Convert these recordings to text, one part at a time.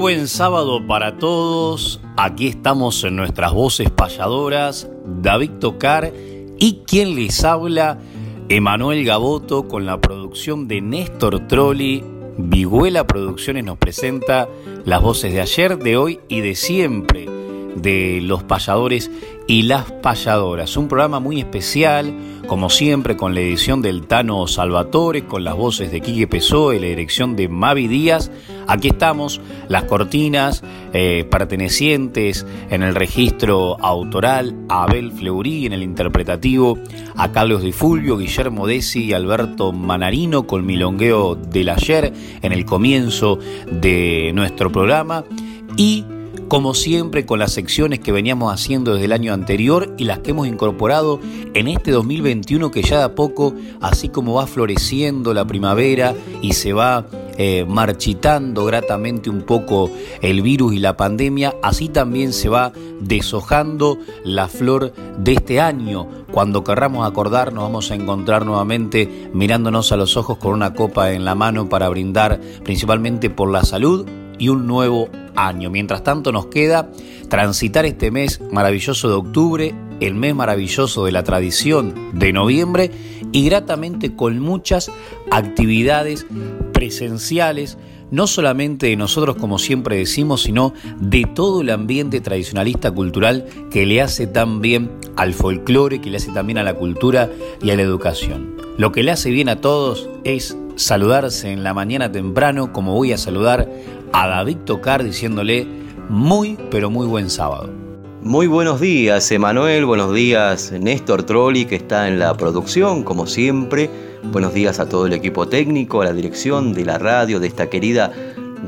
Buen sábado para todos. Aquí estamos en nuestras voces payadoras, David Tocar y quien les habla, Emanuel Gaboto, con la producción de Néstor Trolli. Viguela Producciones nos presenta las voces de ayer, de hoy y de siempre de los payadores y las payadoras. Un programa muy especial, como siempre, con la edición del Tano Salvatore, con las voces de Quique Pesó y la dirección de Mavi Díaz. Aquí estamos, las cortinas eh, pertenecientes en el registro autoral a Abel Fleurí, en el interpretativo a Carlos Di Fulvio, Guillermo Desi y Alberto Manarino con Milongueo del ayer en el comienzo de nuestro programa. Y como siempre con las secciones que veníamos haciendo desde el año anterior y las que hemos incorporado en este 2021 que ya de a poco, así como va floreciendo la primavera y se va eh, marchitando gratamente un poco el virus y la pandemia, así también se va deshojando la flor de este año. Cuando querramos acordarnos vamos a encontrar nuevamente mirándonos a los ojos con una copa en la mano para brindar principalmente por la salud y un nuevo año. Mientras tanto nos queda transitar este mes maravilloso de octubre, el mes maravilloso de la tradición de noviembre y gratamente con muchas actividades presenciales, no solamente de nosotros como siempre decimos, sino de todo el ambiente tradicionalista cultural que le hace tan bien al folclore, que le hace también a la cultura y a la educación. Lo que le hace bien a todos es saludarse en la mañana temprano, como voy a saludar a David Tocar diciéndole muy, pero muy buen sábado. Muy buenos días, Emanuel. Buenos días, Néstor Trolli, que está en la producción, como siempre. Buenos días a todo el equipo técnico, a la dirección de la radio, de esta querida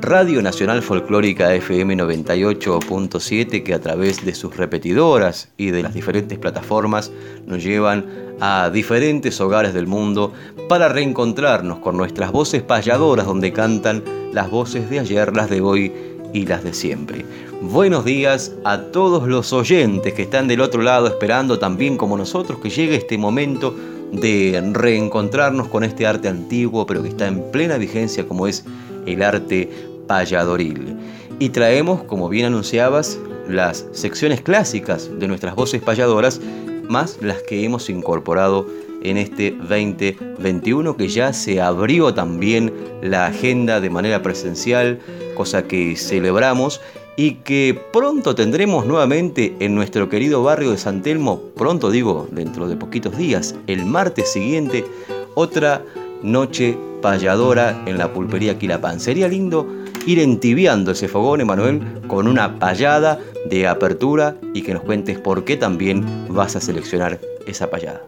Radio Nacional Folclórica FM 98.7, que a través de sus repetidoras y de las diferentes plataformas nos llevan a diferentes hogares del mundo para reencontrarnos con nuestras voces payadoras, donde cantan las voces de ayer, las de hoy y las de siempre. Buenos días a todos los oyentes que están del otro lado esperando también como nosotros que llegue este momento de reencontrarnos con este arte antiguo pero que está en plena vigencia como es el arte payadoril. Y traemos, como bien anunciabas, las secciones clásicas de nuestras voces payadoras más las que hemos incorporado en este 2021 que ya se abrió también la agenda de manera presencial, cosa que celebramos y que pronto tendremos nuevamente en nuestro querido barrio de San Telmo, pronto digo, dentro de poquitos días, el martes siguiente, otra noche payadora en la pulpería Quilapán. Sería lindo ir entibiando ese fogón, Emanuel, con una payada de apertura y que nos cuentes por qué también vas a seleccionar esa payada.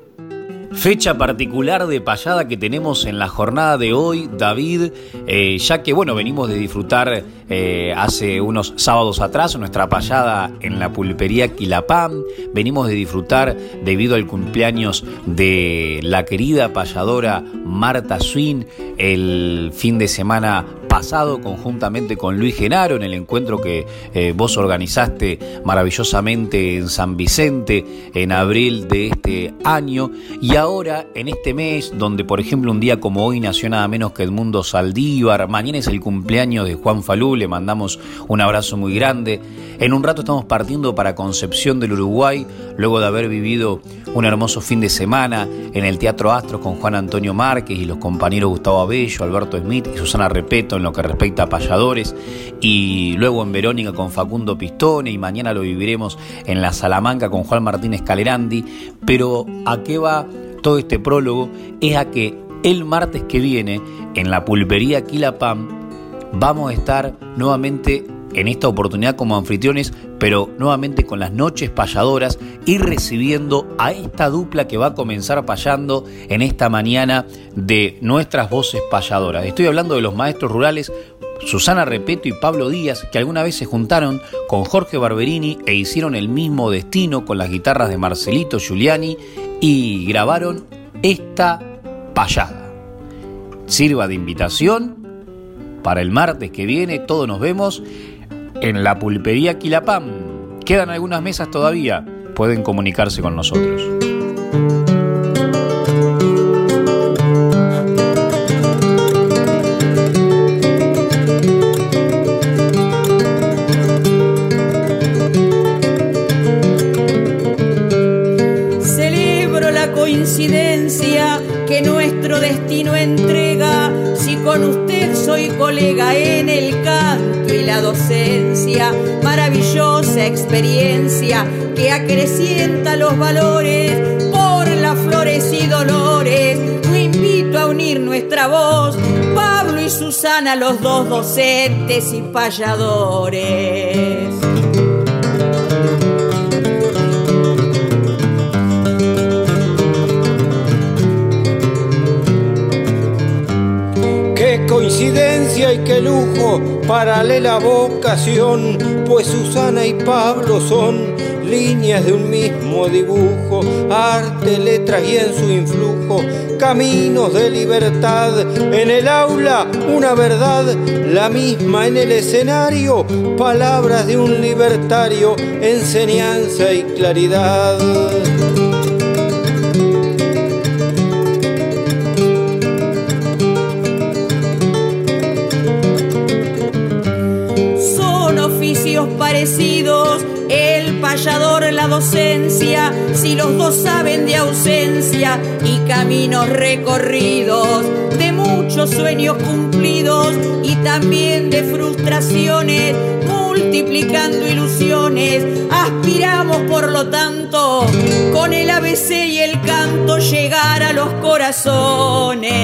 Fecha particular de payada que tenemos en la jornada de hoy, David, eh, ya que bueno, venimos de disfrutar eh, hace unos sábados atrás nuestra payada en la pulpería Quilapam, venimos de disfrutar debido al cumpleaños de la querida payadora Marta Swin el fin de semana pasado conjuntamente con Luis Genaro en el encuentro que eh, vos organizaste maravillosamente en San Vicente en abril de este año. Y ahora en este mes donde por ejemplo un día como hoy nació nada menos que Edmundo Saldívar, mañana es el cumpleaños de Juan Falú, le mandamos un abrazo muy grande, en un rato estamos partiendo para Concepción del Uruguay luego de haber vivido un hermoso fin de semana en el Teatro Astros con Juan Antonio Márquez y los compañeros Gustavo Abello, Alberto Smith y Susana Repeto en lo que respecta a payadores, y luego en Verónica con Facundo Pistone, y mañana lo viviremos en la Salamanca con Juan Martínez Calerandi. Pero ¿a qué va todo este prólogo? Es a que el martes que viene, en la pulpería Quilapam, vamos a estar nuevamente en esta oportunidad como anfitriones, pero nuevamente con las noches payadoras y recibiendo a esta dupla que va a comenzar payando en esta mañana de nuestras voces payadoras. Estoy hablando de los maestros rurales Susana Repeto y Pablo Díaz, que alguna vez se juntaron con Jorge Barberini e hicieron el mismo destino con las guitarras de Marcelito Giuliani y grabaron esta payada. Sirva de invitación para el martes que viene, todos nos vemos en la pulpería Quilapam. Quedan algunas mesas todavía, pueden comunicarse con nosotros. Celebro la coincidencia que nuestro destino entrega. Colega en el canto y la docencia, maravillosa experiencia que acrecienta los valores por las flores y dolores. Lo invito a unir nuestra voz, Pablo y Susana, los dos docentes y payadores. Coincidencia y qué lujo, paralela vocación, pues Susana y Pablo son líneas de un mismo dibujo, arte, letras y en su influjo, caminos de libertad. En el aula una verdad, la misma en el escenario, palabras de un libertario, enseñanza y claridad. El payador, la docencia, si los dos saben de ausencia y caminos recorridos, de muchos sueños cumplidos y también de frustraciones, multiplicando ilusiones, aspiramos por lo tanto, con el ABC y el canto llegar a los corazones.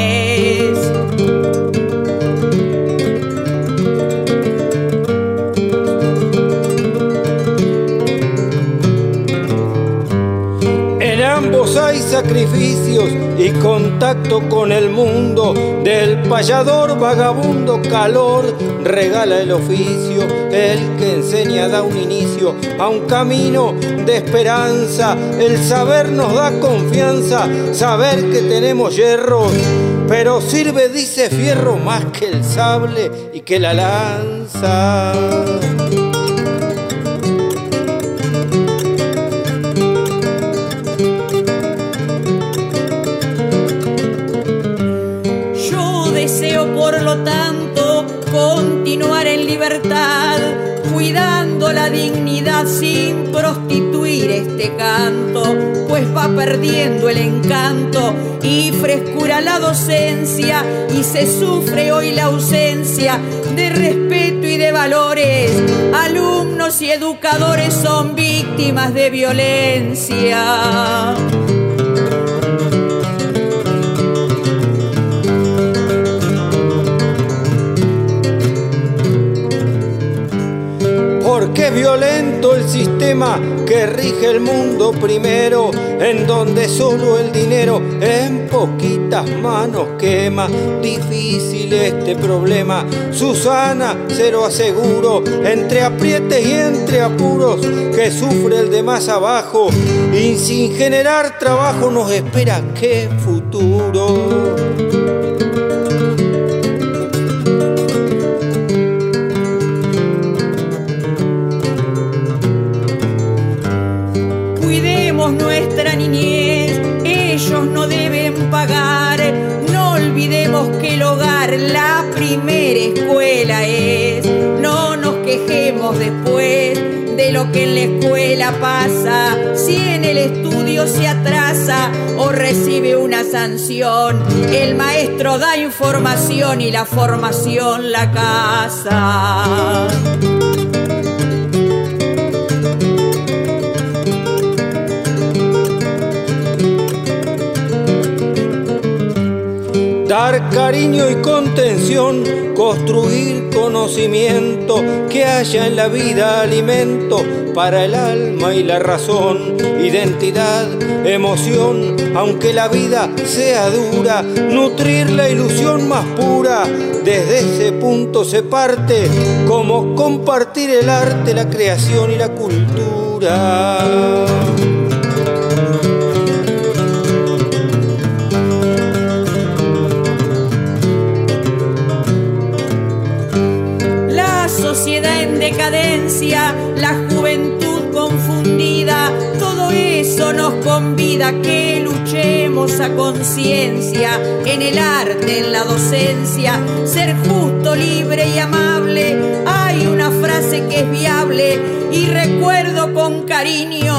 Sacrificios y contacto con el mundo. Del payador vagabundo calor regala el oficio. El que enseña da un inicio a un camino de esperanza. El saber nos da confianza, saber que tenemos hierro. Pero sirve, dice fierro, más que el sable y que la lanza. Dignidad sin prostituir este canto, pues va perdiendo el encanto y frescura la docencia y se sufre hoy la ausencia de respeto y de valores. Alumnos y educadores son víctimas de violencia. El sistema que rige el mundo primero, en donde solo el dinero en poquitas manos quema. Difícil este problema, Susana, se lo aseguro, entre aprietes y entre apuros que sufre el de más abajo, y sin generar trabajo nos espera qué futuro. La primera escuela es. No nos quejemos después de lo que en la escuela pasa, si en el estudio se atrasa o recibe una sanción, el maestro da información y la formación la casa. Dar cariño y contención, construir conocimiento, que haya en la vida alimento para el alma y la razón, identidad, emoción, aunque la vida sea dura, nutrir la ilusión más pura, desde ese punto se parte, como compartir el arte, la creación y la cultura. Que luchemos a conciencia en el arte, en la docencia, ser justo, libre y amable. Hay una frase que es viable y recuerdo con cariño,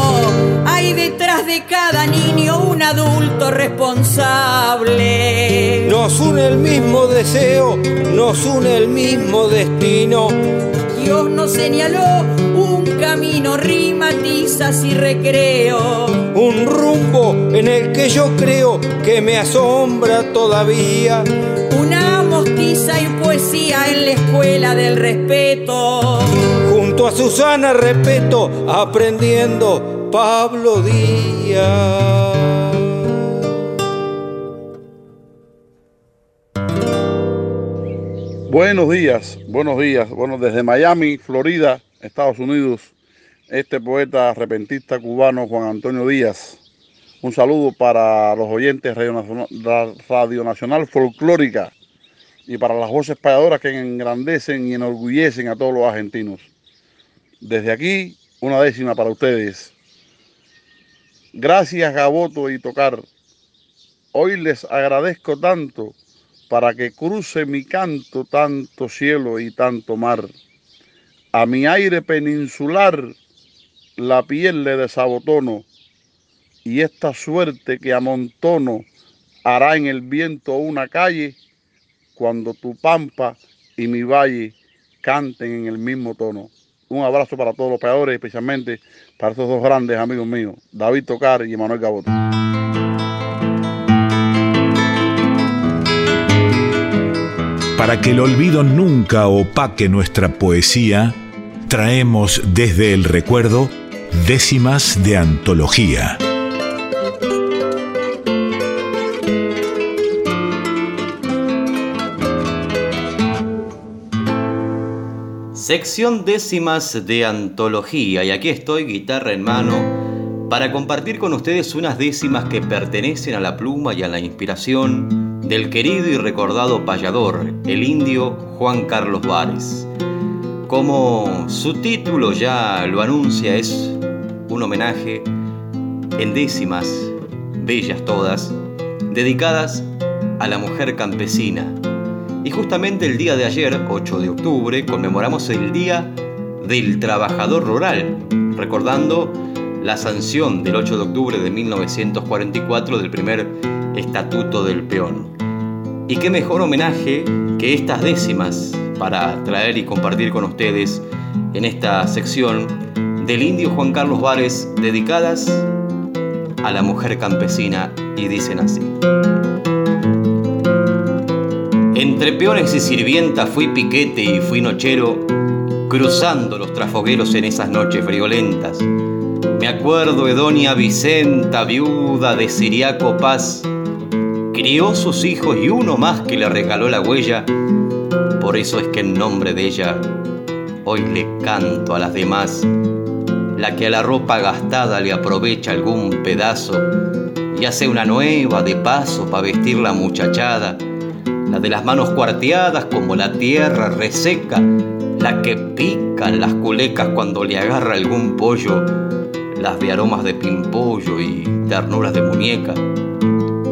hay detrás de cada niño un adulto responsable. Nos une el mismo deseo, nos une el mismo destino Dios nos señaló un camino, rima, y recreo. Un rumbo en el que yo creo que me asombra todavía. Una mostiza y poesía en la escuela del respeto. Junto a Susana respeto, aprendiendo Pablo Díaz. Buenos días, buenos días. Bueno, desde Miami, Florida, Estados Unidos, este poeta arrepentista cubano Juan Antonio Díaz. Un saludo para los oyentes Radio, Radio Nacional Folclórica y para las voces payadoras que engrandecen y enorgullecen a todos los argentinos. Desde aquí, una décima para ustedes. Gracias Gaboto y Tocar. Hoy les agradezco tanto para que cruce mi canto tanto cielo y tanto mar. A mi aire peninsular la piel le desabotono, y esta suerte que amontono hará en el viento una calle cuando tu pampa y mi valle canten en el mismo tono. Un abrazo para todos los peadores, especialmente para estos dos grandes amigos míos, David Tocar y Manuel Gaboto. Para que el olvido nunca opaque nuestra poesía, traemos desde el recuerdo décimas de antología. Sección décimas de antología y aquí estoy, guitarra en mano, para compartir con ustedes unas décimas que pertenecen a la pluma y a la inspiración del querido y recordado payador, el indio Juan Carlos Vares. Como su título ya lo anuncia, es un homenaje en décimas, bellas todas, dedicadas a la mujer campesina. Y justamente el día de ayer, 8 de octubre, conmemoramos el Día del Trabajador Rural, recordando la sanción del 8 de octubre de 1944 del primer Estatuto del Peón. Y qué mejor homenaje que estas décimas para traer y compartir con ustedes en esta sección del indio Juan Carlos Vares dedicadas a la mujer campesina y dicen así. Entre peones y sirvientas fui piquete y fui nochero, cruzando los trafogueros en esas noches friolentas. Me acuerdo de doña Vicenta, viuda de Siriaco Paz, crió sus hijos y uno más que le regaló la huella. Por eso es que en nombre de ella hoy le canto a las demás. La que a la ropa gastada le aprovecha algún pedazo y hace una nueva de paso para vestir la muchachada. La de las manos cuarteadas como la tierra reseca. La que pican las culecas cuando le agarra algún pollo. Las de aromas de pimpollo y ternuras de muñeca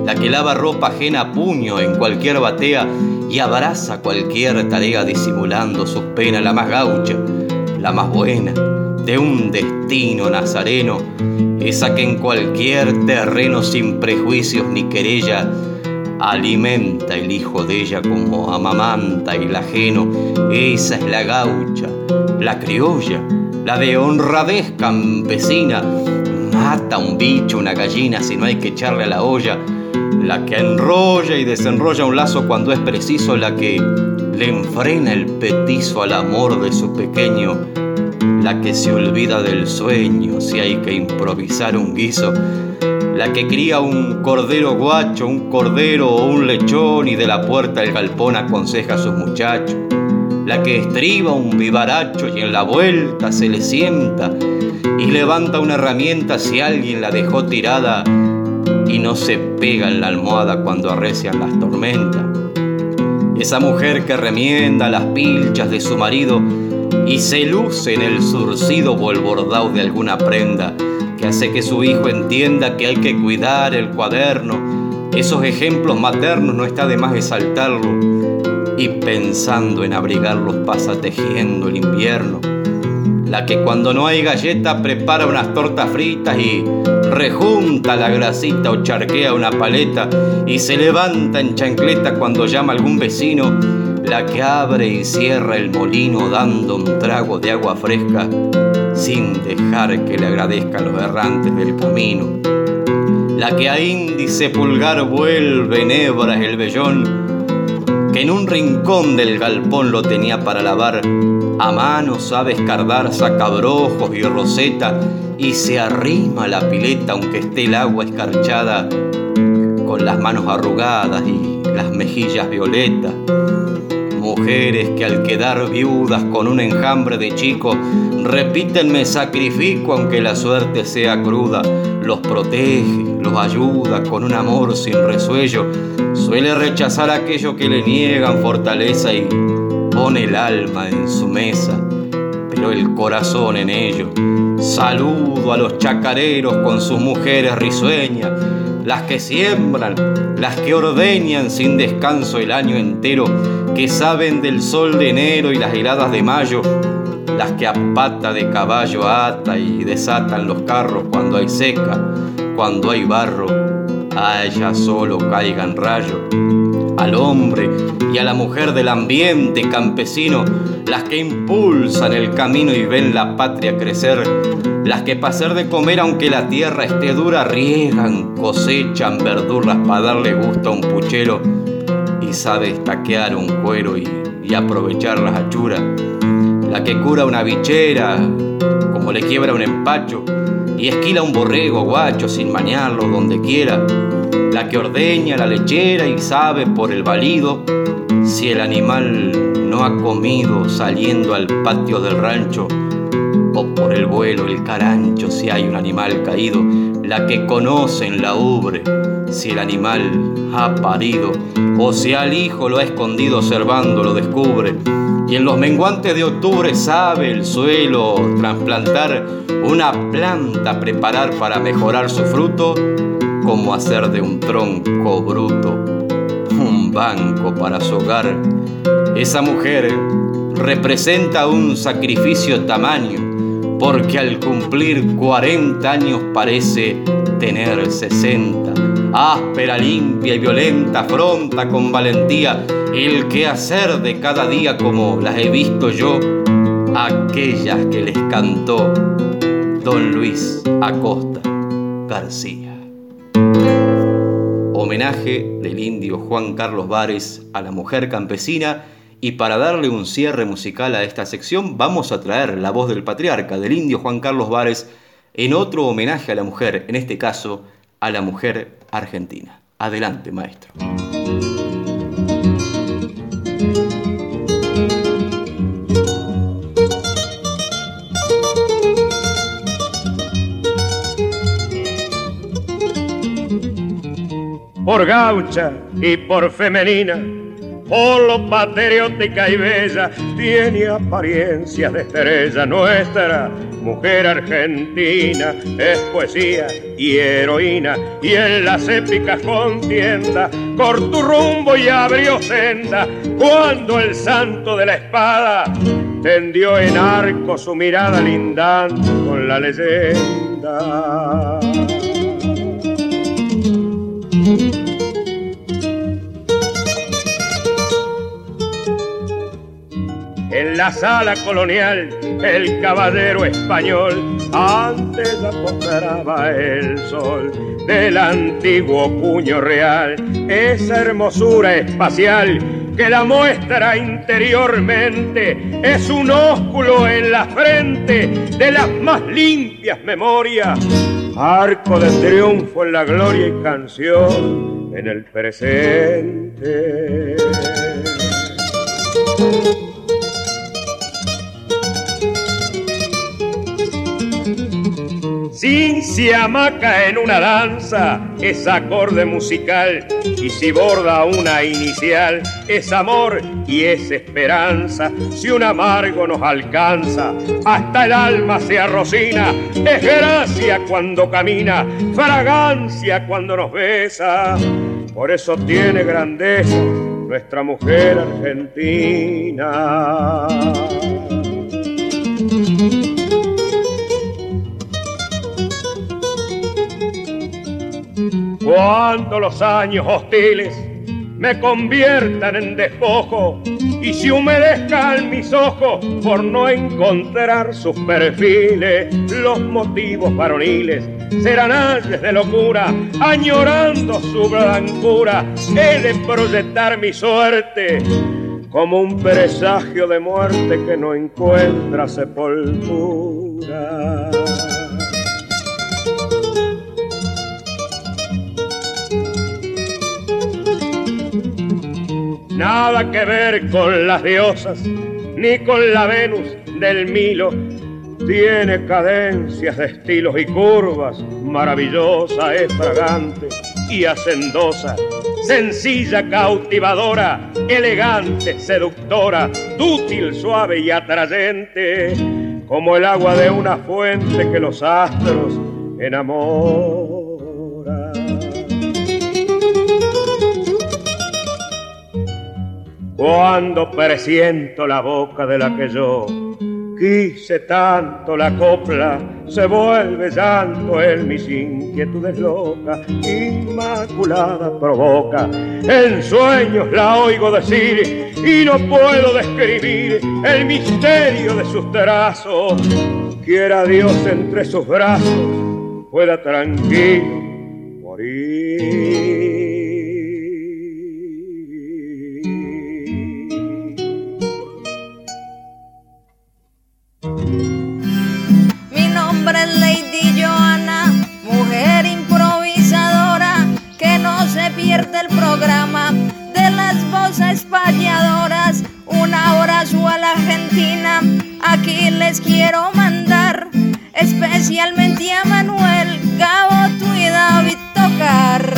la que lava ropa ajena a puño en cualquier batea y abraza cualquier tarea disimulando sus penas, la más gaucha, la más buena, de un destino nazareno, esa que en cualquier terreno sin prejuicios ni querella alimenta el hijo de ella como amamanta el ajeno, esa es la gaucha, la criolla, la de honradez campesina, mata un bicho, una gallina si no hay que echarle a la olla, la que enrolla y desenrolla un lazo cuando es preciso, la que le enfrena el petizo al amor de su pequeño, la que se olvida del sueño si hay que improvisar un guiso, la que cría un cordero guacho, un cordero o un lechón y de la puerta el galpón aconseja a sus muchachos, la que estriba un vivaracho y en la vuelta se le sienta y levanta una herramienta si alguien la dejó tirada y no se pega en la almohada cuando arrecian las tormentas. Esa mujer que remienda las pilchas de su marido y se luce en el surcido o de alguna prenda que hace que su hijo entienda que hay que cuidar el cuaderno. Esos ejemplos maternos no está de más exaltarlo y pensando en abrigarlos pasa tejiendo el invierno la que cuando no hay galleta prepara unas tortas fritas y rejunta la grasita o charquea una paleta y se levanta en chancleta cuando llama algún vecino, la que abre y cierra el molino dando un trago de agua fresca sin dejar que le agradezcan los errantes del camino, la que a índice pulgar vuelve en hebras el vellón, que en un rincón del galpón lo tenía para lavar a mano sabe escardar sacabrojos y roseta y se arrima la pileta aunque esté el agua escarchada con las manos arrugadas y las mejillas violetas. Mujeres que al quedar viudas con un enjambre de chico repiten me sacrifico aunque la suerte sea cruda, los protege, los ayuda con un amor sin resuello, suele rechazar aquello que le niegan fortaleza y pone el alma en su mesa, pero el corazón en ello. Saludo a los chacareros con sus mujeres risueñas, las que siembran, las que ordeñan sin descanso el año entero, que saben del sol de enero y las heladas de mayo, las que a pata de caballo ata y desatan los carros cuando hay seca, cuando hay barro, a solo caigan rayos al hombre y a la mujer del ambiente campesino, las que impulsan el camino y ven la patria crecer, las que para hacer de comer aunque la tierra esté dura, riegan, cosechan verduras para darle gusto a un puchero y sabe estaquear un cuero y, aprovechar las achuras, la que cura una bichera como le quiebra un empacho y esquila un borrego guacho sin mañarlo donde quiera, la que ordeña la lechera y sabe por el valido si el animal no ha comido saliendo al patio del rancho o por el vuelo el carancho si hay un animal caído, la que conoce en la ubre si el animal ha parido o si al hijo lo ha escondido observando lo descubre y en los menguantes de octubre sabe el suelo trasplantar una planta preparar para mejorar su fruto como hacer de un tronco bruto un banco para su hogar. Esa mujer representa un sacrificio tamaño, porque al cumplir 40 años parece tener 60. Áspera, limpia y violenta, afronta con valentía el quehacer de cada día como las he visto yo, aquellas que les cantó don Luis Acosta García homenaje del indio Juan Carlos Vares a la mujer campesina y para darle un cierre musical a esta sección vamos a traer la voz del patriarca del indio Juan Carlos Vares en otro homenaje a la mujer, en este caso a la mujer argentina. Adelante, maestro. Por gaucha y por femenina, por lo patriótica y bella, tiene apariencia de estrella nuestra. Mujer argentina es poesía y heroína, y en las épicas contienda cortó rumbo y abrió senda. Cuando el santo de la espada tendió en arco su mirada lindando con la leyenda. En la sala colonial, el caballero español antes apostraba el sol del antiguo puño real, esa hermosura espacial que la muestra interiormente es un ósculo en la frente de las más limpias memorias, arco de triunfo en la gloria y canción en el presente. Si se amaca en una danza, es acorde musical. Y si borda una inicial, es amor y es esperanza. Si un amargo nos alcanza, hasta el alma se arrocina. Es gracia cuando camina, fragancia cuando nos besa. Por eso tiene grandeza nuestra mujer argentina. Cuando los años hostiles me conviertan en despojo y si humedezcan mis ojos por no encontrar sus perfiles, los motivos varoniles serán años de locura, añorando su blancura, he de proyectar mi suerte como un presagio de muerte que no encuentra sepultura. Nada que ver con las diosas, ni con la Venus del Milo. Tiene cadencias de estilos y curvas, maravillosa, es fragante y hacendosa, sencilla, cautivadora, elegante, seductora, dútil, suave y atrayente, como el agua de una fuente que los astros enamora. Cuando presiento la boca de la que yo quise tanto la copla, se vuelve llanto en mis inquietudes locas, inmaculada provoca. En sueños la oigo decir y no puedo describir el misterio de sus trazos. Quiera Dios entre sus brazos pueda tranquilo morir. Argentina, aquí les quiero mandar, especialmente a Manuel, Gabo, y David Tocar.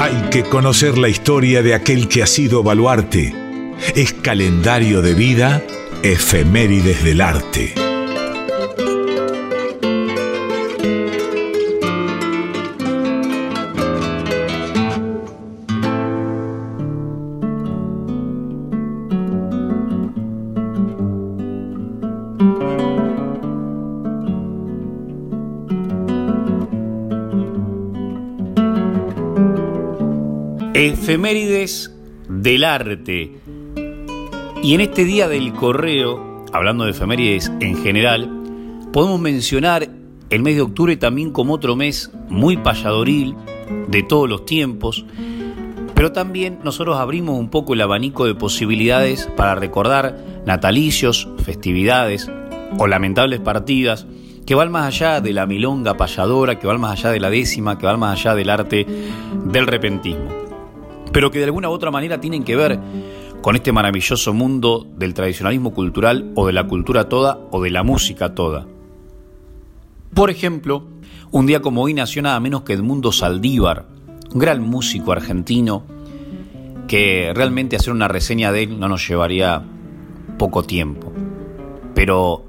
Hay que conocer la historia de aquel que ha sido baluarte. Es calendario de vida, efemérides del arte. Efemérides del arte. Y en este día del correo, hablando de efemérides en general, podemos mencionar el mes de octubre también como otro mes muy payadoril de todos los tiempos, pero también nosotros abrimos un poco el abanico de posibilidades para recordar natalicios, festividades o lamentables partidas que van más allá de la milonga payadora, que van más allá de la décima, que van más allá del arte del repentismo pero que de alguna u otra manera tienen que ver con este maravilloso mundo del tradicionalismo cultural o de la cultura toda o de la música toda. Por ejemplo, Un día como hoy nació nada menos que Edmundo Saldívar, un gran músico argentino que realmente hacer una reseña de él no nos llevaría poco tiempo. Pero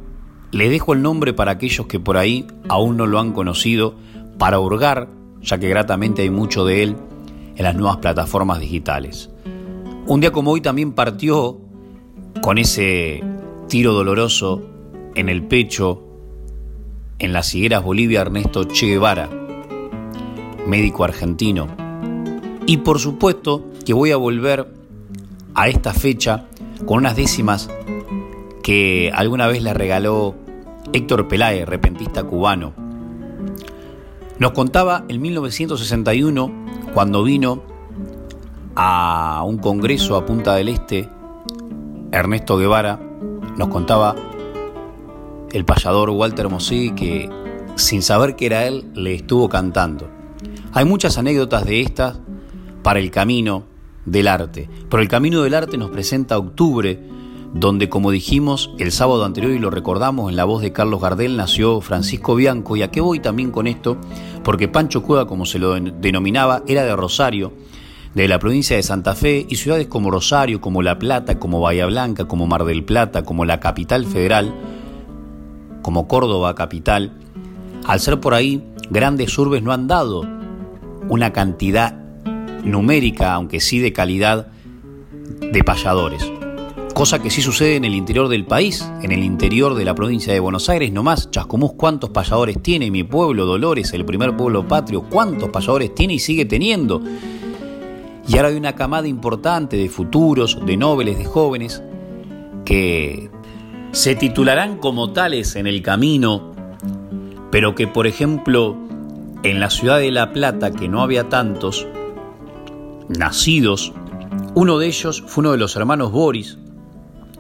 le dejo el nombre para aquellos que por ahí aún no lo han conocido, para hurgar, ya que gratamente hay mucho de él en las nuevas plataformas digitales. Un día como hoy también partió con ese tiro doloroso en el pecho en las higueras Bolivia Ernesto Che Guevara, médico argentino. Y por supuesto que voy a volver a esta fecha con unas décimas que alguna vez le regaló Héctor Peláez, repentista cubano. Nos contaba en 1961, cuando vino a un congreso a Punta del Este, Ernesto Guevara nos contaba el payador Walter Mosí que sin saber que era él le estuvo cantando. Hay muchas anécdotas de estas para el camino del arte, pero el camino del arte nos presenta octubre, donde como dijimos el sábado anterior y lo recordamos en la voz de Carlos Gardel nació Francisco Bianco y a qué voy también con esto, porque Pancho Cueva como se lo denominaba era de Rosario, de la provincia de Santa Fe y ciudades como Rosario, como La Plata, como Bahía Blanca, como Mar del Plata, como la capital federal, como Córdoba capital, al ser por ahí grandes urbes no han dado una cantidad numérica, aunque sí de calidad, de payadores. Cosa que sí sucede en el interior del país, en el interior de la provincia de Buenos Aires, nomás. Chascomús, ¿cuántos payadores tiene? Mi pueblo, Dolores, el primer pueblo patrio, ¿cuántos payadores tiene y sigue teniendo? Y ahora hay una camada importante de futuros, de nobles, de jóvenes, que se titularán como tales en el camino, pero que por ejemplo en la ciudad de La Plata, que no había tantos nacidos, uno de ellos fue uno de los hermanos Boris,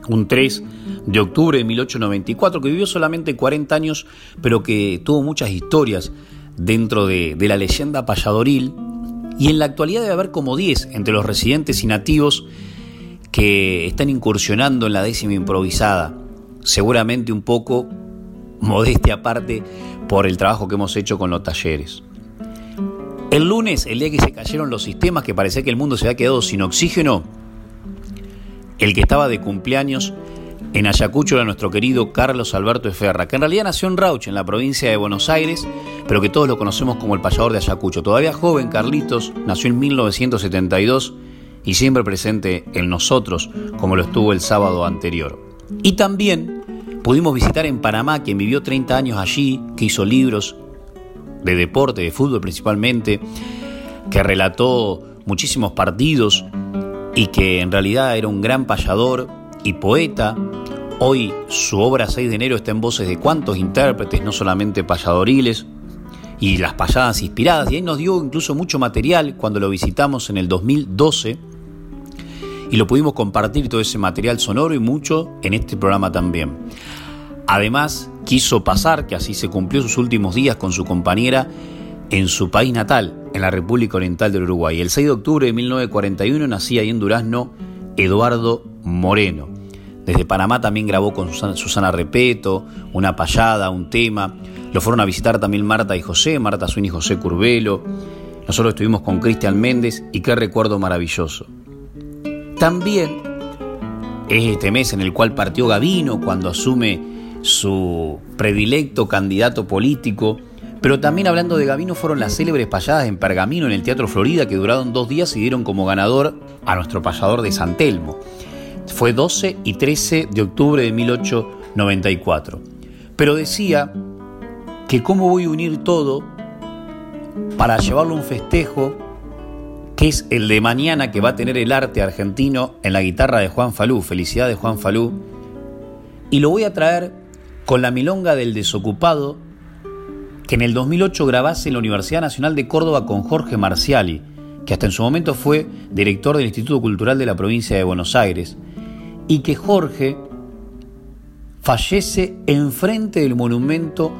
un 3 de octubre de 1894, que vivió solamente 40 años, pero que tuvo muchas historias dentro de, la leyenda payadoril, y en la actualidad debe haber como 10 entre los residentes y nativos que están incursionando en la décima improvisada seguramente un poco modestia aparte por el trabajo que hemos hecho con los talleres. El lunes, el día que se cayeron los sistemas, que parecía que el mundo se había quedado sin oxígeno, el que estaba de cumpleaños en Ayacucho era nuestro querido Carlos Alberto Eferra, que en realidad nació en Rauch, en la provincia de Buenos Aires, pero que todos lo conocemos como el payador de Ayacucho. Todavía joven, Carlitos nació en 1972 y siempre presente en nosotros, como lo estuvo el sábado anterior. Y también pudimos visitar en Panamá, quien vivió 30 años allí, que hizo libros de deporte, de fútbol principalmente, que relató muchísimos partidos y que en realidad era un gran payador y poeta. Hoy su obra 6 de enero está en voces de cuantos intérpretes, no solamente payadoriles, y las payadas inspiradas. Y ahí nos dio incluso mucho material cuando lo visitamos en el 2012 y lo pudimos compartir todo ese material sonoro y mucho en este programa también. Además, quiso pasar, que así se cumplió sus últimos días con su compañera en su país natal, en la República Oriental del Uruguay. El 6 de octubre de 1941 nacía ahí en Durazno Eduardo Moreno. Desde Panamá también grabó con Susana, Repeto, una payada, un tema. Lo fueron a visitar también Marta y José, Marta Suini y José Curvelo. Nosotros estuvimos con Cristian Méndez y qué recuerdo maravilloso. También es este mes en el cual partió Gavino cuando asume su predilecto candidato político. Pero también hablando de Gavino fueron las célebres payadas en Pergamino en el Teatro Florida que duraron dos días y dieron como ganador a nuestro payador de San Telmo. Fue 12 y 13 de octubre de 1894. Pero decía que cómo voy a unir todo para llevarlo a un festejo que es el de mañana que va a tener el arte argentino en la guitarra de Juan Falú, felicidad de Juan Falú, y lo voy a traer con la milonga del desocupado que en el 2008 grabase en la Universidad Nacional de Córdoba con Jorge Marciali, que hasta en su momento fue director del Instituto Cultural de la provincia de Buenos Aires, y que Jorge fallece enfrente del monumento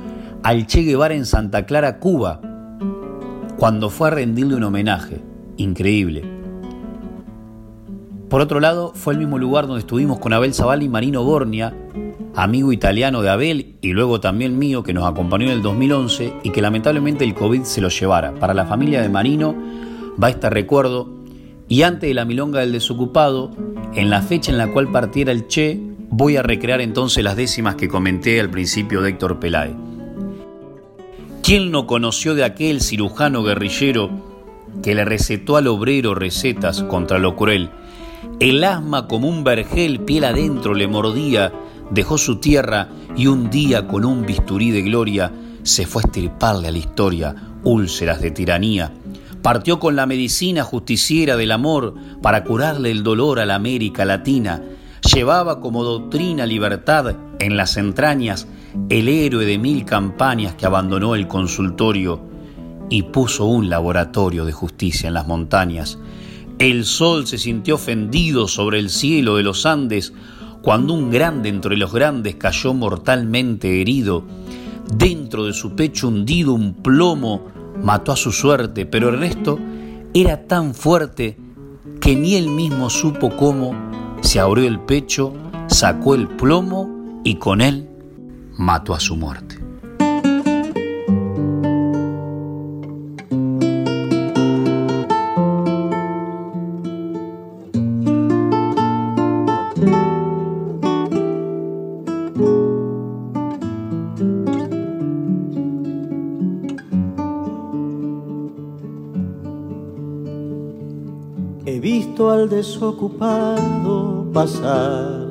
al Che Guevara en Santa Clara, Cuba, cuando fue a rendirle un homenaje increíble. Por otro lado, fue el mismo lugar donde estuvimos con Abel Zavala y Marino Bornia amigo italiano de Abel y luego también mío que nos acompañó en el 2011 y que lamentablemente el COVID se lo llevara. Para la familia de Marino va este recuerdo y antes de la milonga del desocupado, en la fecha en la cual partiera el Che, voy a recrear entonces las décimas que comenté al principio de Héctor Peláez. ¿Quién no conoció de aquel cirujano guerrillero que le recetó al obrero recetas contra lo cruel? El asma como un vergel piel adentro le mordía dejó su tierra y un día con un bisturí de gloria se fue a estirparle a la historia úlceras de tiranía. Partió con la medicina justiciera del amor para curarle el dolor a la América Latina. Llevaba como doctrina libertad en las entrañas el héroe de mil campañas que abandonó el consultorio y puso un laboratorio de justicia en las montañas. El sol se sintió ofendido sobre el cielo de los Andes cuando un grande entre los grandes cayó mortalmente herido, dentro de su pecho hundido un plomo mató a su suerte, pero el resto era tan fuerte que ni él mismo supo cómo se abrió el pecho, sacó el plomo y con él mató a su muerte. Desocupado pasar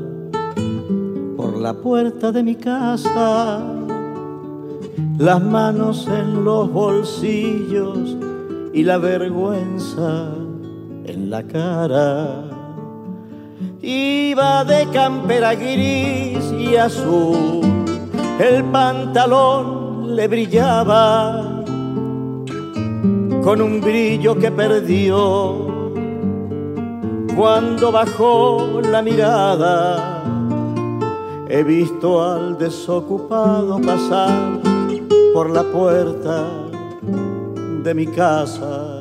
por la puerta de mi casa, las manos en los bolsillos y la vergüenza en la cara. Iba de campera gris y azul, el pantalón le brillaba con un brillo que perdió cuando bajó la mirada, he visto al desocupado pasar por la puerta de mi casa.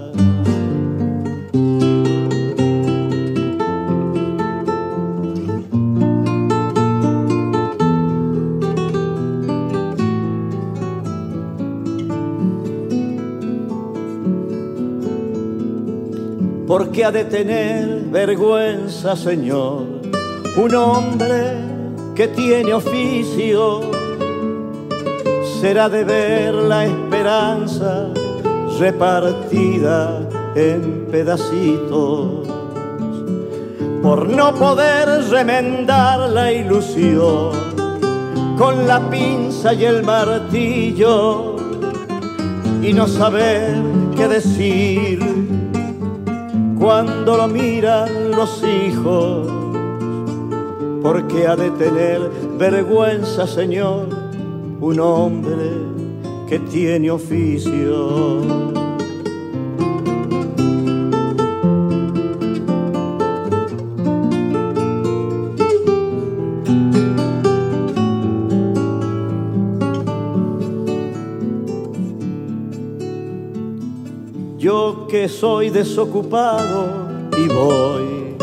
porque ha de tener vergüenza, Señor, un hombre que tiene oficio, será de ver la esperanza repartida en pedacitos, por no poder remendar la ilusión con la pinza y el martillo y no saber qué decir cuando lo miran los hijos, porque ha de tener vergüenza, Señor, un hombre que tiene oficio. Soy desocupado y voy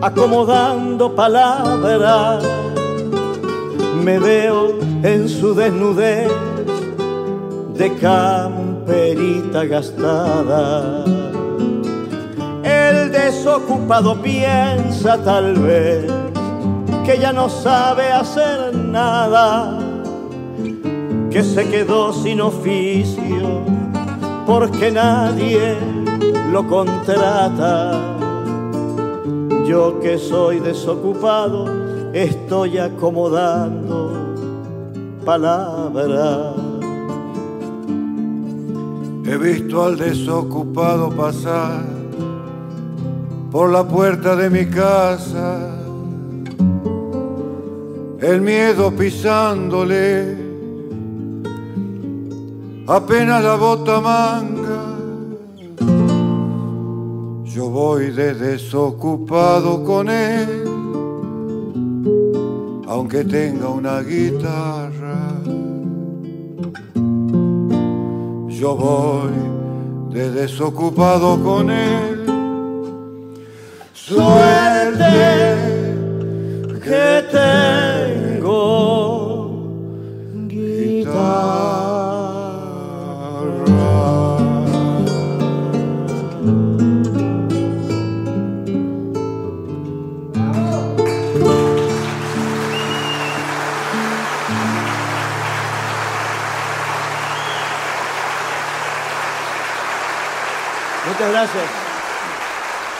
acomodando palabras. Me veo en su desnudez de camperita gastada. El desocupado piensa tal vez que ya no sabe hacer nada, que se quedó sin oficio porque nadie lo contrata. Yo que soy desocupado estoy acomodando palabras. He visto al desocupado pasar por la puerta de mi casa, el miedo pisándole apenas la bota manga. Yo voy de desocupado con él, aunque tenga una guitarra. Yo voy de desocupado con él. Suerte que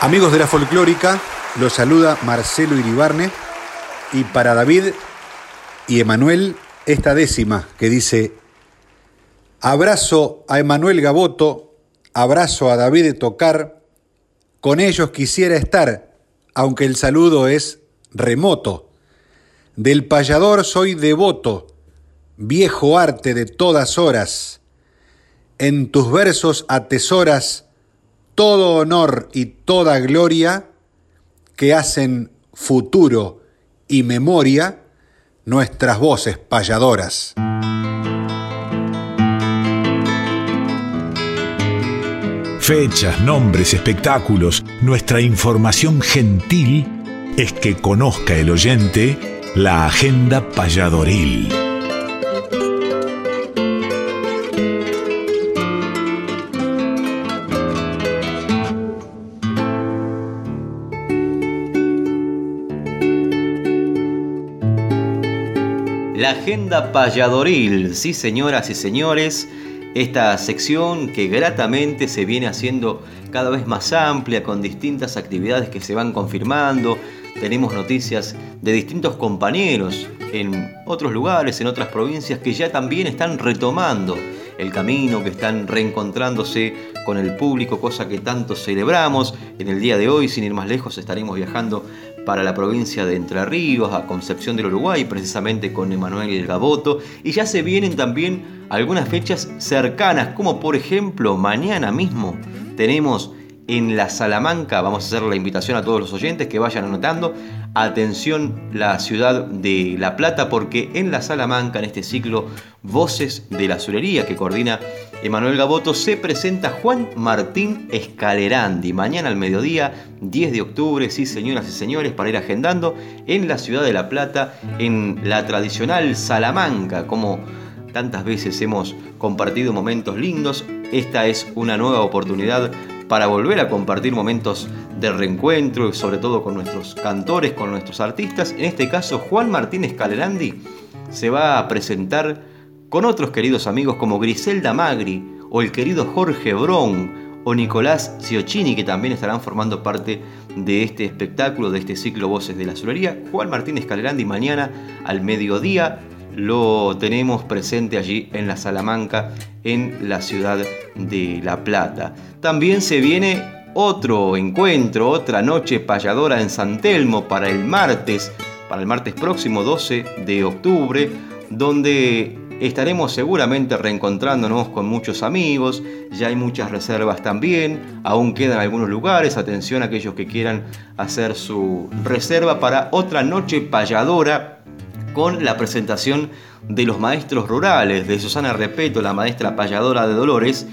Amigos de la folclórica, los saluda Marcelo Iribarne y para David y Emanuel esta décima que dice, abrazo a Emanuel Gaboto, abrazo a David Tocar, con ellos quisiera estar, aunque el saludo es remoto. Del payador soy devoto, viejo arte de todas horas. En tus versos atesoras todo honor y toda gloria que hacen futuro y memoria nuestras voces payadoras. Fechas, nombres, espectáculos, nuestra información gentil es que conozca el oyente la agenda payadoril. La agenda payadoril, sí señoras y señores, esta sección que gratamente se viene haciendo cada vez más amplia con distintas actividades que se van confirmando. Tenemos noticias de distintos compañeros en otros lugares, en otras provincias que ya también están retomando el camino, que están reencontrándose con el público, cosa que tanto celebramos. En el día de hoy, sin ir más lejos, estaremos viajando para la provincia de Entre Ríos, a Concepción del Uruguay, precisamente con Emanuel Gaboto. Y ya se vienen también algunas fechas cercanas, como por ejemplo mañana mismo tenemos en la Salamanca, vamos a hacer la invitación a todos los oyentes que vayan anotando, atención la ciudad de La Plata, porque en la Salamanca, en este ciclo Voces de la Azulería que coordina Emanuel Gaboto, se presenta Juan Martín Escalerandi. Mañana al mediodía, 10 de octubre, sí señoras y señores, para ir agendando en la ciudad de La Plata, en la tradicional Salamanca, como tantas veces hemos compartido momentos lindos. Esta es una nueva oportunidad para volver a compartir momentos de reencuentro sobre todo con nuestros cantores, con nuestros artistas. En este caso, Juan Martínez Calerandi se va a presentar con otros queridos amigos como Griselda Magri o el querido Jorge Bron o Nicolás Ciocchini que también estarán formando parte de este espectáculo, de este ciclo Voces de la Azulería. Juan Martínez Calerandi mañana al mediodía lo tenemos presente allí en la Salamanca, en la ciudad de La Plata. También se viene otro encuentro, otra noche payadora en San Telmo para el martes, para el martes próximo 12 de octubre, donde Estaremos seguramente reencontrándonos con muchos amigos, ya hay muchas reservas también, aún quedan algunos lugares, atención a aquellos que quieran hacer su reserva para otra noche payadora con la presentación de los maestros rurales, de Susana Repeto, la maestra payadora de Dolores,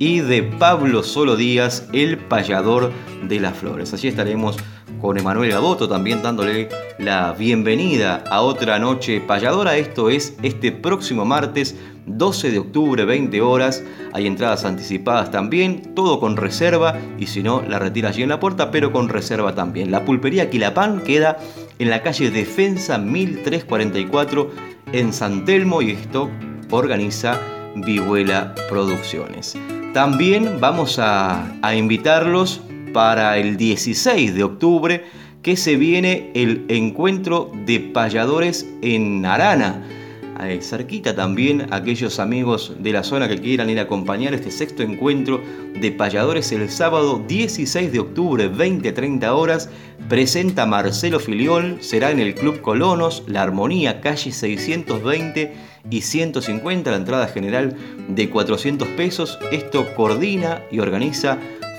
y de Pablo Solo Díaz, el payador de las flores. Allí estaremos con Emanuel Gaboto también dándole la bienvenida a otra noche payadora. Esto es este próximo martes 12 de octubre, 20 horas. Hay entradas anticipadas también, todo con reserva y si no, la retira allí en la puerta, pero con reserva también. La pulpería Quilapán queda en la calle Defensa 1344 en San Telmo y esto organiza Vihuela Producciones. También vamos a, a invitarlos para el 16 de octubre que se viene el encuentro de payadores en Arana. cerquita también aquellos amigos de la zona que quieran ir a acompañar este sexto encuentro de payadores el sábado 16 de octubre 20-30 horas presenta Marcelo Filiol, será en el Club Colonos, La Armonía, calle 620 y 150, la entrada general de 400 pesos. Esto coordina y organiza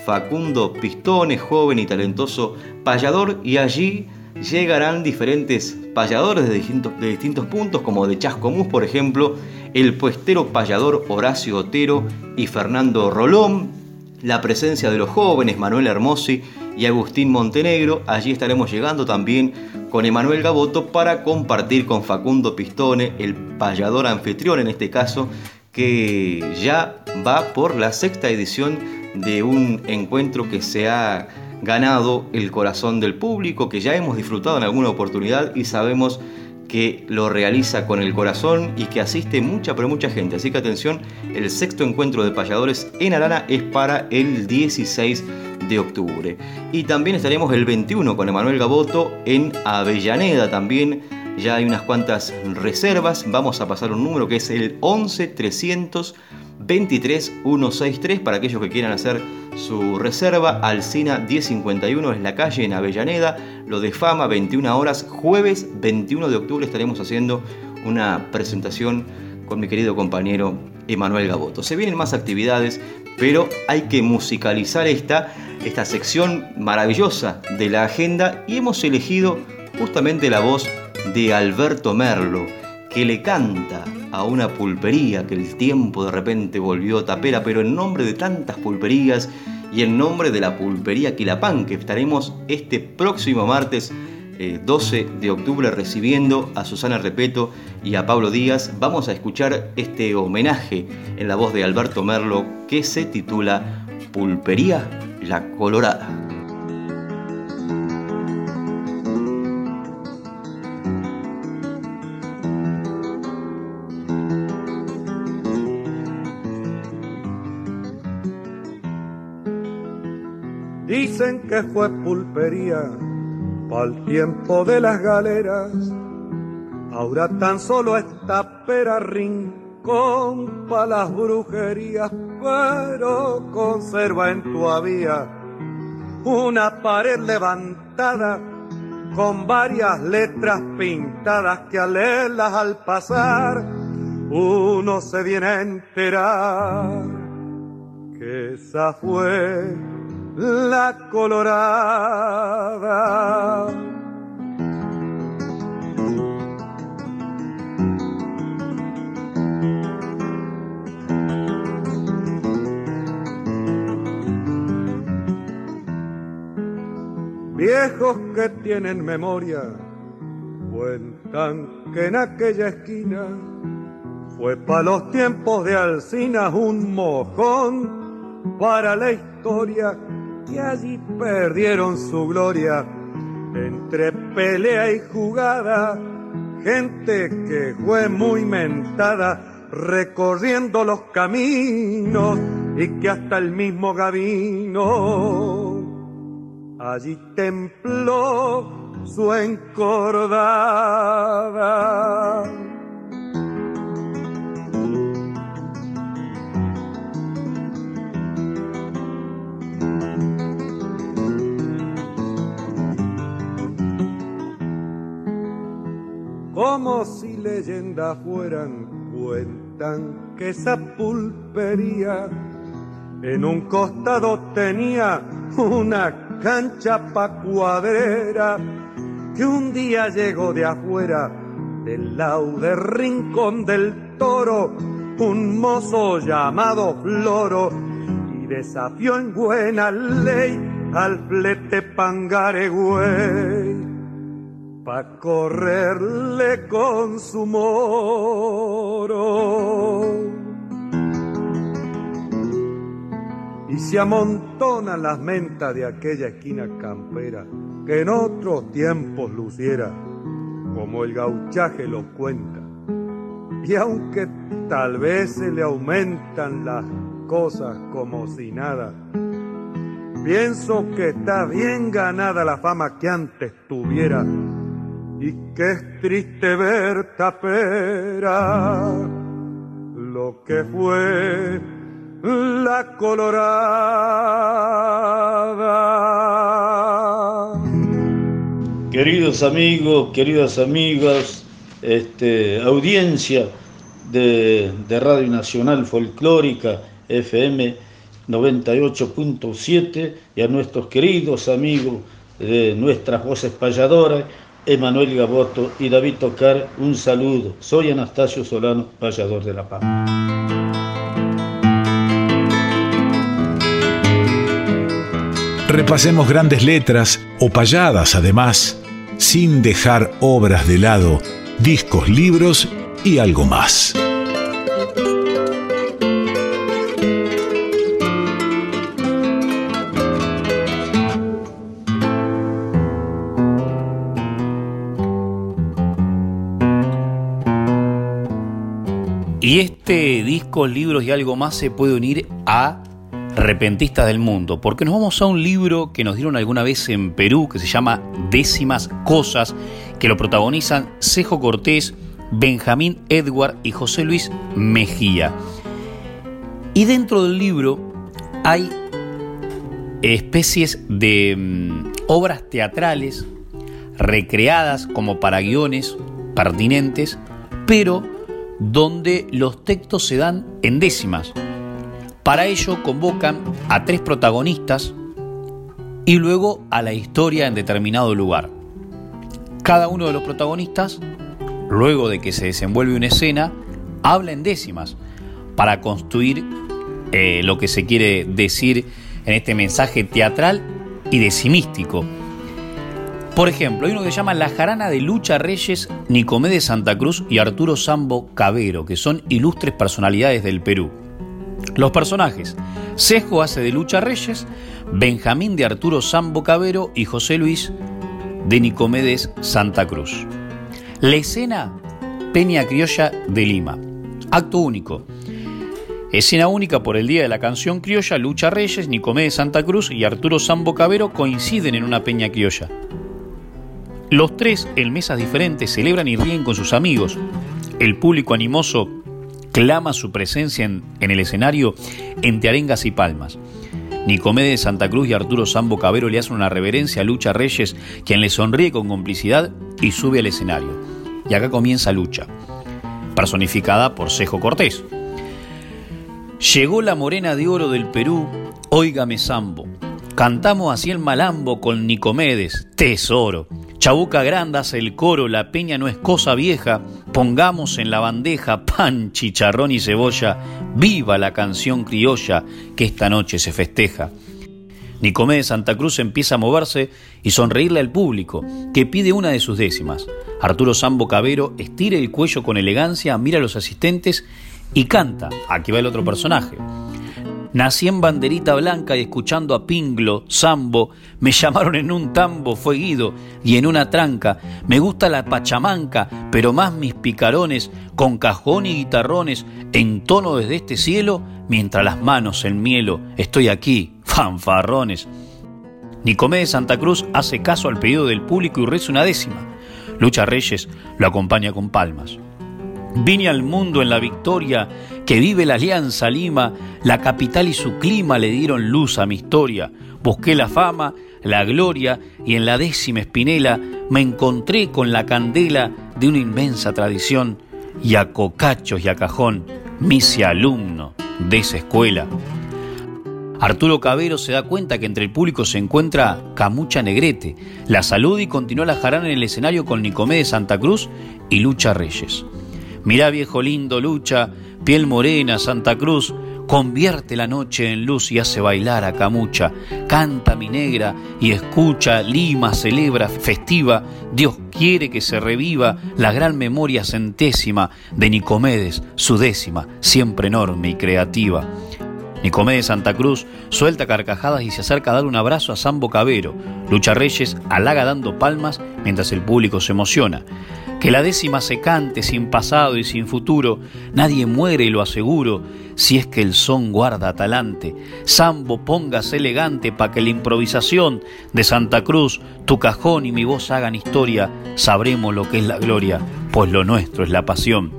Facundo Pistones, joven y talentoso payador, y allí llegarán diferentes payadores de distintos, de distintos puntos, como de Chascomús, por ejemplo, el puestero payador Horacio Otero y Fernando Rolón, la presencia de los jóvenes Manuel Hermosi y Agustín Montenegro. Allí estaremos llegando también con Emanuel Gaboto para compartir con Facundo Pistone, el payador anfitrión en este caso, que ya va por la sexta edición de un encuentro que se ha ganado el corazón del público, que ya hemos disfrutado en alguna oportunidad y sabemos que lo realiza con el corazón y que asiste mucha pero mucha gente. Así que atención, el sexto encuentro de payadores en Arana es para el 16 de octubre. Y también estaremos el 21 con Emanuel Gaboto en Avellaneda también. Ya hay unas cuantas reservas. Vamos a pasar un número que es el 11 300 23163 para aquellos que quieran hacer su reserva. Alcina 1051 es la calle en Avellaneda. Lo de Fama 21 horas. Jueves 21 de octubre estaremos haciendo una presentación con mi querido compañero Emanuel Gaboto. Se vienen más actividades, pero hay que musicalizar esta, esta sección maravillosa de la agenda y hemos elegido justamente la voz de Alberto Merlo, que le canta a una pulpería que el tiempo de repente volvió tapera, pero en nombre de tantas pulperías y en nombre de la pulpería Quilapán, que estaremos este próximo martes 12 eh, de octubre recibiendo a Susana Repeto y a Pablo Díaz, vamos a escuchar este homenaje en la voz de Alberto Merlo que se titula Pulpería La Colorada. Dicen que fue pulpería pa'l tiempo de las galeras. Ahora tan solo esta pera rincón pa' las brujerías, pero conserva en tu avía una pared levantada con varias letras pintadas que al leerlas al pasar uno se viene a enterar que esa fue la colorada. Viejos que tienen memoria cuentan que en aquella esquina fue para los tiempos de Alcinas un mojón para la historia y allí perdieron su gloria entre pelea y jugada, gente que fue muy mentada recorriendo los caminos y que hasta el mismo Gavino allí templó su encordada. Como si leyendas fueran, cuentan que esa pulpería en un costado tenía una cancha pa' cuadrera que un día llegó de afuera del laude rincón del toro un mozo llamado Floro y desafió en buena ley al flete pangaregüey pa' correrle con su moro. Y se amontonan las mentas de aquella esquina campera que en otros tiempos luciera, como el gauchaje lo cuenta. Y aunque tal vez se le aumentan las cosas como si nada, pienso que está bien ganada la fama que antes tuviera y que es triste ver tapera lo que fue la colorada. Queridos amigos, queridas amigas, este, audiencia de, de Radio Nacional Folclórica FM 98.7 y a nuestros queridos amigos de nuestras voces payadoras Emanuel Gaboto y David Tocar, un saludo. Soy Anastasio Solano, payador de La Paz. Repasemos grandes letras o payadas además, sin dejar obras de lado, discos, libros y algo más. Este libros y algo más se puede unir a Repentistas del Mundo, porque nos vamos a un libro que nos dieron alguna vez en Perú, que se llama Décimas Cosas, que lo protagonizan Cejo Cortés, Benjamín Edward y José Luis Mejía. Y dentro del libro hay especies de mm, obras teatrales recreadas como para guiones pertinentes, pero donde los textos se dan en décimas. Para ello convocan a tres protagonistas y luego a la historia en determinado lugar. Cada uno de los protagonistas, luego de que se desenvuelve una escena, habla en décimas para construir eh, lo que se quiere decir en este mensaje teatral y decimístico. Por ejemplo, hay uno que se llama La Jarana de Lucha Reyes, Nicomé Santa Cruz y Arturo Sambo Cabero, que son ilustres personalidades del Perú. Los personajes, Cejo hace de Lucha Reyes, Benjamín de Arturo Sambo Cabero y José Luis de Nicomedes Santa Cruz. La escena, Peña Criolla de Lima. Acto único. Escena única por el Día de la Canción Criolla, Lucha Reyes, Nicomedes Santa Cruz y Arturo Sambo Cabero coinciden en una peña criolla. Los tres, en mesas diferentes, celebran y ríen con sus amigos. El público animoso clama su presencia en, el escenario entre arengas y palmas. Nicomede de Santa Cruz y Arturo Sambo Cabero le hacen una reverencia a Lucha Reyes, quien le sonríe con complicidad y sube al escenario. Y acá comienza Lucha, personificada por Cejo Cortés. Llegó la morena de oro del Perú, óigame Sambo. Cantamos así el malambo con Nicomedes, tesoro. Chabuca grandas el coro, la peña no es cosa vieja, pongamos en la bandeja pan, chicharrón y cebolla, viva la canción criolla que esta noche se festeja. Nicomé Santa Cruz empieza a moverse y sonreírle al público, que pide una de sus décimas. Arturo Sambo Cabero estira el cuello con elegancia, mira a los asistentes y canta. Aquí va el otro personaje. Nací en banderita blanca y escuchando a Pinglo, Sambo, me llamaron en un tambo, fue Guido, y en una tranca. Me gusta la pachamanca, pero más mis picarones, con cajón y guitarrones, en tono desde este cielo, mientras las manos en mielo, estoy aquí, fanfarrones. Nicomé de Santa Cruz hace caso al pedido del público y reza una décima. Lucha Reyes lo acompaña con palmas. Vine al mundo en la victoria, que vive la Alianza Lima, la capital y su clima le dieron luz a mi historia. Busqué la fama, la gloria y en la décima espinela me encontré con la candela de una inmensa tradición y a cocachos y a cajón me hice alumno de esa escuela. Arturo Cabero se da cuenta que entre el público se encuentra Camucha Negrete, la salud y continúa la jarana en el escenario con Nicomé de Santa Cruz y Lucha Reyes. Mirá viejo lindo, lucha, piel morena, Santa Cruz, convierte la noche en luz y hace bailar a Camucha. Canta mi negra y escucha, Lima celebra, festiva, Dios quiere que se reviva la gran memoria centésima de Nicomedes, su décima, siempre enorme y creativa. Nicomedes Santa Cruz suelta carcajadas y se acerca a dar un abrazo a Sambo Cabero. Lucha Reyes halaga dando palmas mientras el público se emociona. Que la décima se cante sin pasado y sin futuro, nadie muere, lo aseguro, si es que el son guarda talante. Sambo, póngase elegante pa' que la improvisación de Santa Cruz, tu cajón y mi voz hagan historia, sabremos lo que es la gloria, pues lo nuestro es la pasión.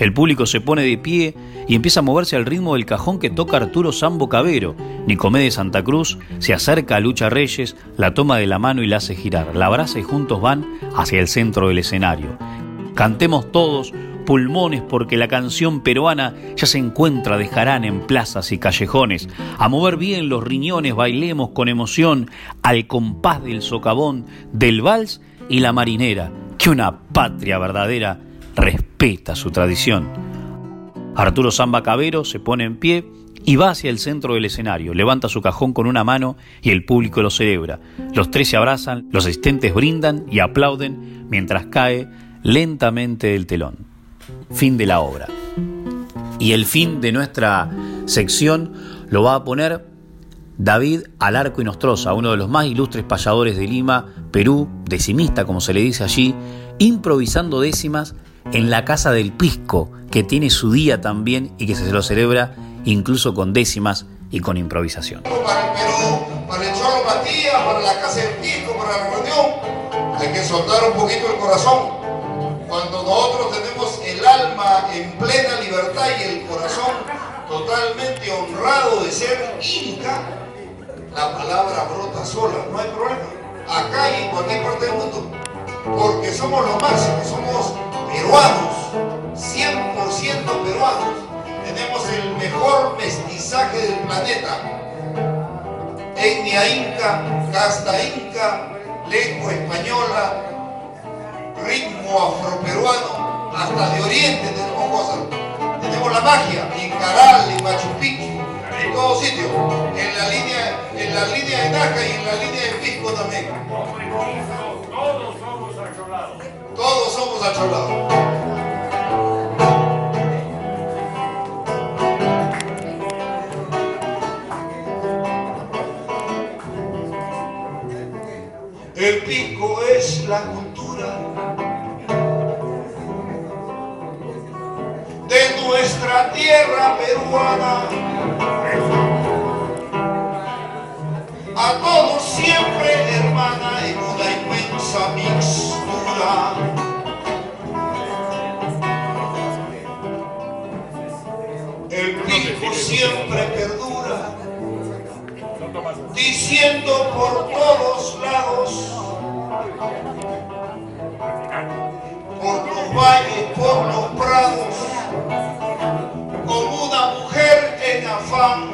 El público se pone de pie y empieza a moverse al ritmo del cajón que toca Arturo Sambo Cabero. Nicomé de Santa Cruz se acerca a Lucha Reyes, la toma de la mano y la hace girar. La abraza y juntos van hacia el centro del escenario. Cantemos todos pulmones porque la canción peruana ya se encuentra de jarán en plazas y callejones. A mover bien los riñones bailemos con emoción al compás del socavón, del vals y la marinera, que una patria verdadera respeta su tradición. Arturo Zamba Cabero se pone en pie y va hacia el centro del escenario, levanta su cajón con una mano y el público lo celebra. Los tres se abrazan, los asistentes brindan y aplauden mientras cae lentamente el telón. Fin de la obra. Y el fin de nuestra sección lo va a poner David Alarco y Nostroza, uno de los más ilustres payadores de Lima, Perú, decimista como se le dice allí, improvisando décimas en la Casa del Pisco, que tiene su día también y que se lo celebra incluso con décimas y con improvisación. Para el Perú, para el Cholo Matías, para la Casa del Pisco, para la reunión, hay que soltar un poquito el corazón. Cuando nosotros tenemos el alma en plena libertad y el corazón totalmente honrado de ser inca, la palabra brota sola, no hay problema. Acá y en cualquier parte del mundo. Porque somos los máximos, somos peruanos, 100% peruanos. Tenemos el mejor mestizaje del planeta. Etnia inca, casta inca, lengua española, ritmo afroperuano, hasta de oriente tenemos cosas. Tenemos la magia, en Caral, en Machu Picchu, en todos sitios, en la línea, en la línea de Naca y en la línea de Pisco también. Todos somos. Todos somos acholados. El pico es la cultura de nuestra tierra peruana. A todos siempre hermana en mixtura. El pico siempre perdura diciendo por todos lados, por los valles, por los prados, como una mujer en afán,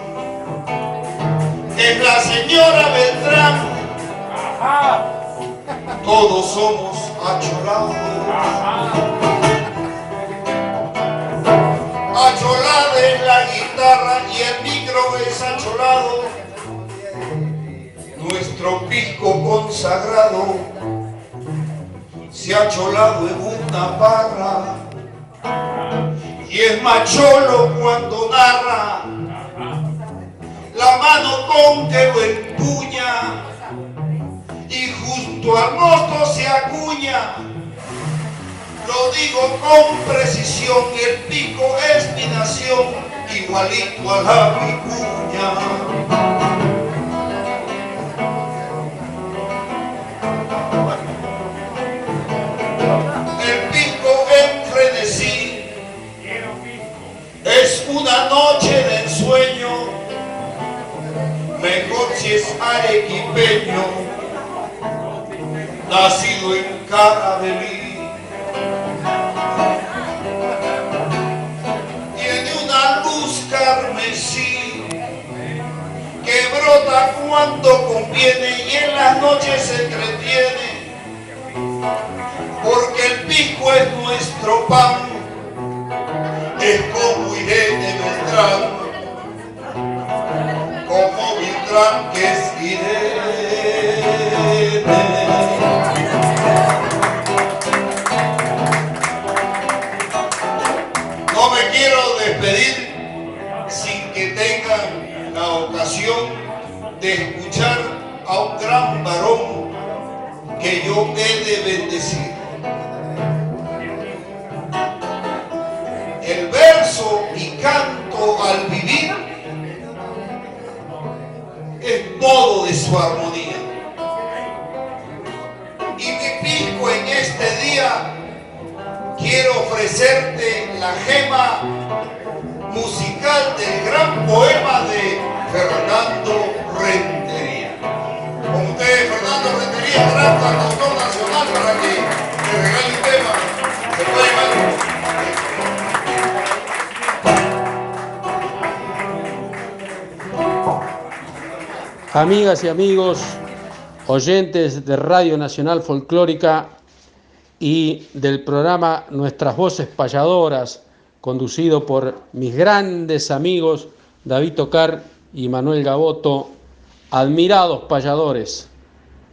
es la señora Beltrán. Todos somos acholados. Acholada es la guitarra y el micro es acholado. Nuestro pisco consagrado se ha cholado en una barra. Y es macholo cuando narra. La mano con que lo empuña y junto al se acuña. Lo digo con precisión el pico es mi nación igualito a la vicuña Es una noche de ensueño, mejor si es arequipeño, nacido en Carabelí. Tiene una luz carmesí que brota cuando conviene y en las noches se entretiene, porque el pico es nuestro pan es como Irene Beltrán, como Beltrán que es Irene. De escuchar a un gran varón que yo he de bendecir. el verso y canto al vivir es modo de su armonía. Y mi pico en este día quiero ofrecerte la gema Amigas y amigos, oyentes de Radio Nacional Folclórica y del programa Nuestras Voces Payadoras, conducido por mis grandes amigos David Tocar y Manuel Gaboto, admirados payadores.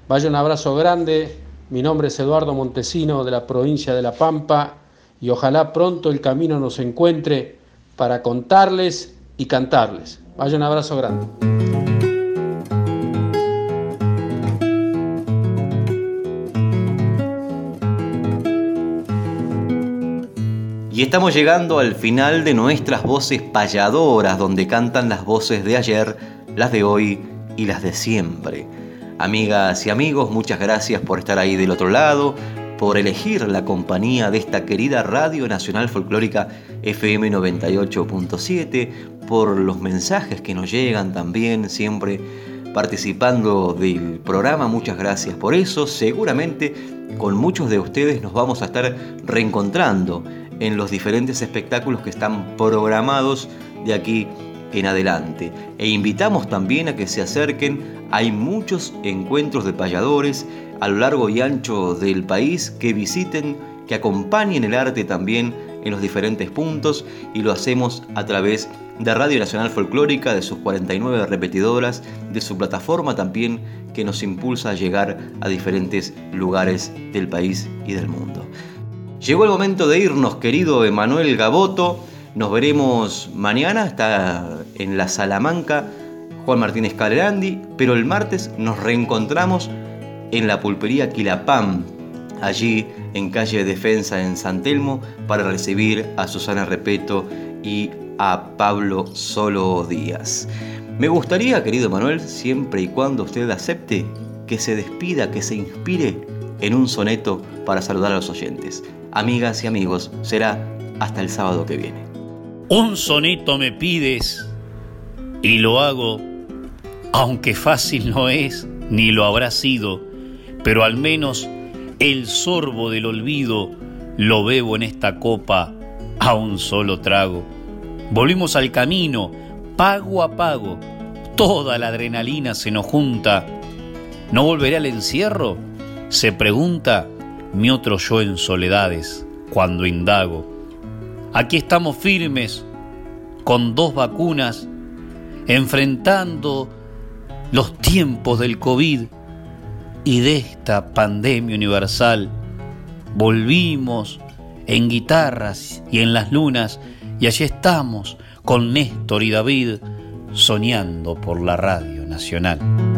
Vaya un abrazo grande, mi nombre es Eduardo Montesino de la provincia de La Pampa y ojalá pronto el camino nos encuentre para contarles y cantarles. Vaya un abrazo grande. Y estamos llegando al final de nuestras voces payadoras, donde cantan las voces de ayer, las de hoy y las de siempre. Amigas y amigos, muchas gracias por estar ahí del otro lado, por elegir la compañía de esta querida Radio Nacional Folclórica FM 98.7, por los mensajes que nos llegan también siempre participando del programa. Muchas gracias por eso. Seguramente con muchos de ustedes nos vamos a estar reencontrando en los diferentes espectáculos que están programados de aquí en adelante. E invitamos también a que se acerquen. Hay muchos encuentros de payadores a lo largo y ancho del país que visiten, que acompañen el arte también en los diferentes puntos y lo hacemos a través de Radio Nacional Folclórica, de sus 49 repetidoras, de su plataforma también que nos impulsa a llegar a diferentes lugares del país y del mundo. Llegó el momento de irnos, querido Emanuel Gaboto. Nos veremos mañana, está en la Salamanca Juan Martínez Calerandi, pero el martes nos reencontramos en la pulpería Quilapam, allí en calle Defensa en San Telmo, para recibir a Susana Repeto y a Pablo Solo Díaz. Me gustaría, querido Manuel, siempre y cuando usted acepte, que se despida, que se inspire en un soneto para saludar a los oyentes. Amigas y amigos, será hasta el sábado que viene. Un soneto me pides y lo hago, aunque fácil no es, ni lo habrá sido, pero al menos el sorbo del olvido lo bebo en esta copa a un solo trago. Volvimos al camino, pago a pago. Toda la adrenalina se nos junta. ¿No volveré al encierro? Se pregunta mi otro yo en soledades cuando indago. Aquí estamos firmes con dos vacunas, enfrentando los tiempos del COVID y de esta pandemia universal. Volvimos en guitarras y en las lunas y allí estamos con Néstor y David soñando por la radio nacional.